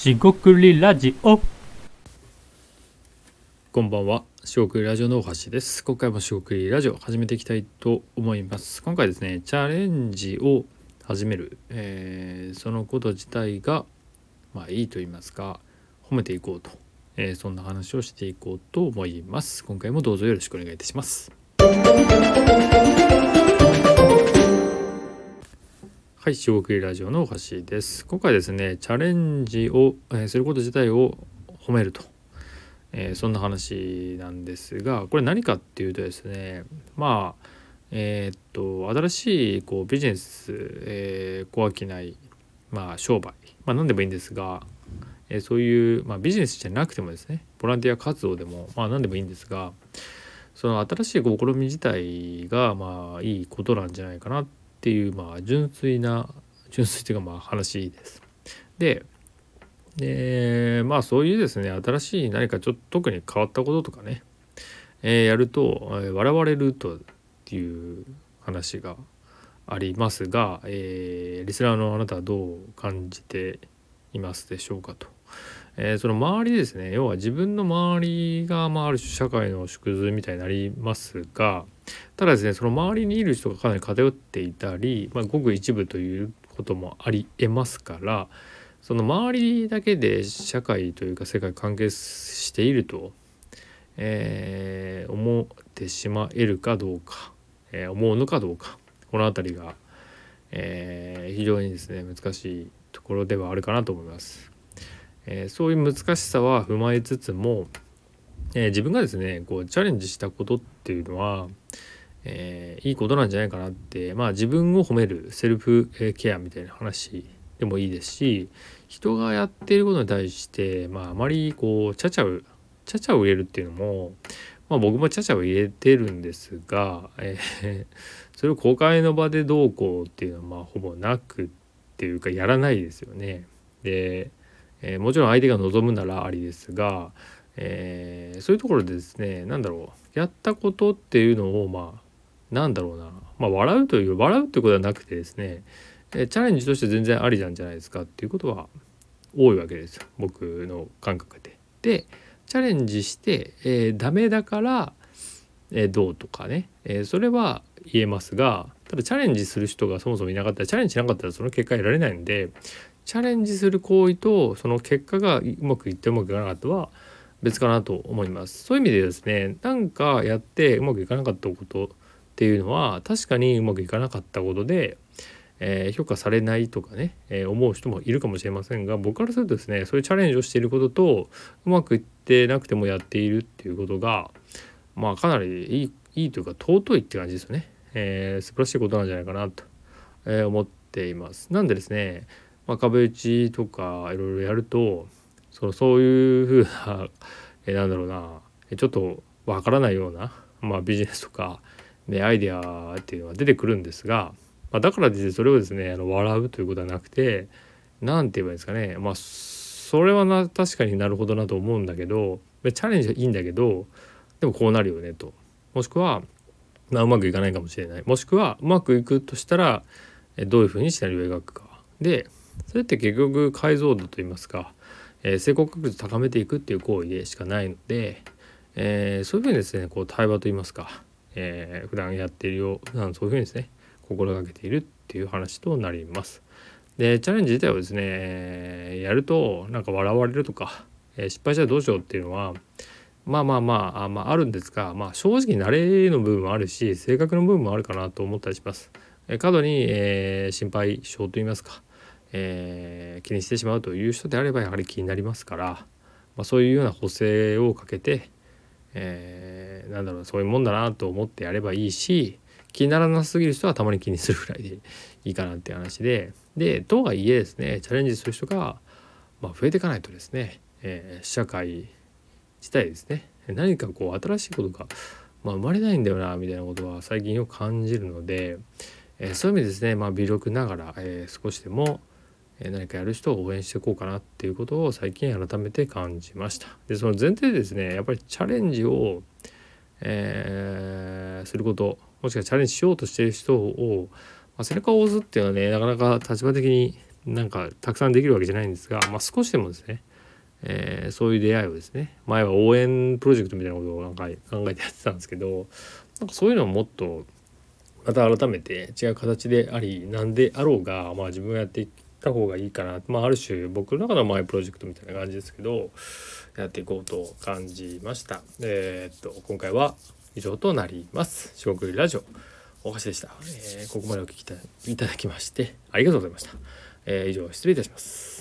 しごくりラジオこんばんは、しごくりラジオの大橋です。今回もしごくりラジオ始めていきたいと思います。今回ですね、チャレンジを始める、えーそのこと自体がまあいいと言いますか、褒めていこうと、えーそんな話をしていこうと思います。今回もどうぞよろしくお願いいたします。はい、しごくりラジオの大橋です。今回ですね、チャレンジを、えーすること自体を褒めると。えーそんな話なんですがこれ何かっていうとですねまあえーっと新しいこうビジネス、えー、小商いまあ商売、まあ、何でもいいんですが、えーそういう、まあ、ビジネスじゃなくてもですねボランティア活動でも、まあ、何でもいいんですがその新しい試み自体がまあいいことなんじゃないかなっていう、まあ、純粋な純粋というかまあ話です。ででまあそういうですね新しい何かちょっと特に変わったこととかね、えーやると、笑われるという話がありますが、えーリスナーのあなたはどう感じていますでしょうかと。えーその周りですね要は自分の周りが、まあ、ある種社会の縮図みたいになりますがただですねその周りにいる人がかなり偏っていたり、まあ、ごく一部ということもありえますからその周りだけで社会というか世界関係していると、えー思ってしまえるかどうか、えー思うのかどうかこの辺りが、えー非常にですね難しいところではあるかなと思います。えそういう難しさは踏まえつつも、え自分がですねこうチャレンジしたことっていうのは、えーいいことなんじゃないかなってまあ自分を褒めるセルフケアみたいな話でもいいですし人がやっていることに対して、まあ、あまりこうちゃちゃうちゃちゃを入れるっていうのも、まあ、僕もちゃちゃを入れてるんですが、えー それを公開の場でどうこうっていうのはまあほぼなくっていうかやらないですよね。で、えーもちろん相手が望むならありですが、えーそういうところでですね何だろうやったことっていうのをまあなんだろうな、まあ、笑うという笑うっていうことはなくてですねえチャレンジとして全然ありなんじゃないですかっていうことは多いわけですよ僕の感覚で。でチャレンジして、えーダメだから、えーどうとかね、えーそれは言えますがただチャレンジする人がそもそもいなかったらチャレンジしなかったらその結果得られないんでチャレンジする行為とその結果がうまくいってうまくいかなかったは別かなと思います。そういう意味でですねなんかやってうまくいかなかったことっていうのは確かにうまくいかなかったことでえー評価されないとかね、えー思う人もいるかもしれませんが僕からするとですねそういうチャレンジをしていることとうまくいってなくてもやっているっていうことがまあかなりいいいいというか尊いって感じですよね、えー素晴らしいことなんじゃないかなと、えー思っています。なんでですね、まあ、壁打ちとかいろいろやるとそのそういうふうな、えーなんだろうなちょっとわからないような、まあ、ビジネスとか、ね、アイデアっていうのは出てくるんですがまあ、だからといってそれをですねあの笑うということはなくて何て言えばいいですかね。まあそれはな確かになるほどなと思うんだけどチャレンジはいいんだけどでもこうなるよねと。もしくは、まあ、うまくいかないかもしれない。もしくはうまくいくとしたらどういうふうにシナリオを描くか。でそれって結局解像度といいますか、えー成功確率を高めていくっていう行為でしかないので、えーそういうふうにですねこう対話といいますか、えー普段やっているよう普段そういうふうにですね心がけているっていう話となります。でチャレンジ自体をですねやるとなんか笑われるとか、えー失敗したらどうしようっていうのはまあまあまああ,、まあ、あるんですが、まあ、正直慣れの部分もあるし性格の部分もあるかなと思ったりします。えー過度に、えー心配性といいますか、えー気にしてしまうという人であればやはり気になりますから、まあ、そういうような補正をかけて、えーなんだろうそういうもんだなと思ってやればいいし気にならなすぎる人はたまに気にするぐらいでいいかなっていう話で。でとはいえですねチャレンジする人が、まあ、増えていかないとですね、えー社会自体ですね何かこう新しいことが、まあ、生まれないんだよなみたいなことは最近よく感じるので、えーそういう意味ですね、まあ、微力ながら、えー少しでも何かやる人を応援していこうかなっていうことを最近改めて感じました。でその前提でですねやっぱりチャレンジを、えーすることもしくはチャレンジしようとしてる人を、まあ、背中を押すっていうのはねなかなか立場的になんかたくさんできるわけじゃないんですが、まあ、少しでもですね、えーそういう出会いをですね前は応援プロジェクトみたいなことをなんか考えてやってたんですけどなんかそういうのをもっとまた改めて違う形でありなんであろうが、まあ、自分がやっていった方がいいかな、まあ、ある種僕の中のマイプロジェクトみたいな感じですけどやっていこうと感じました。えーっと今回は以上となります。四国ラジオ大橋でした、えーここまでお聞きいただきましてありがとうございました。えー以上失礼いたします。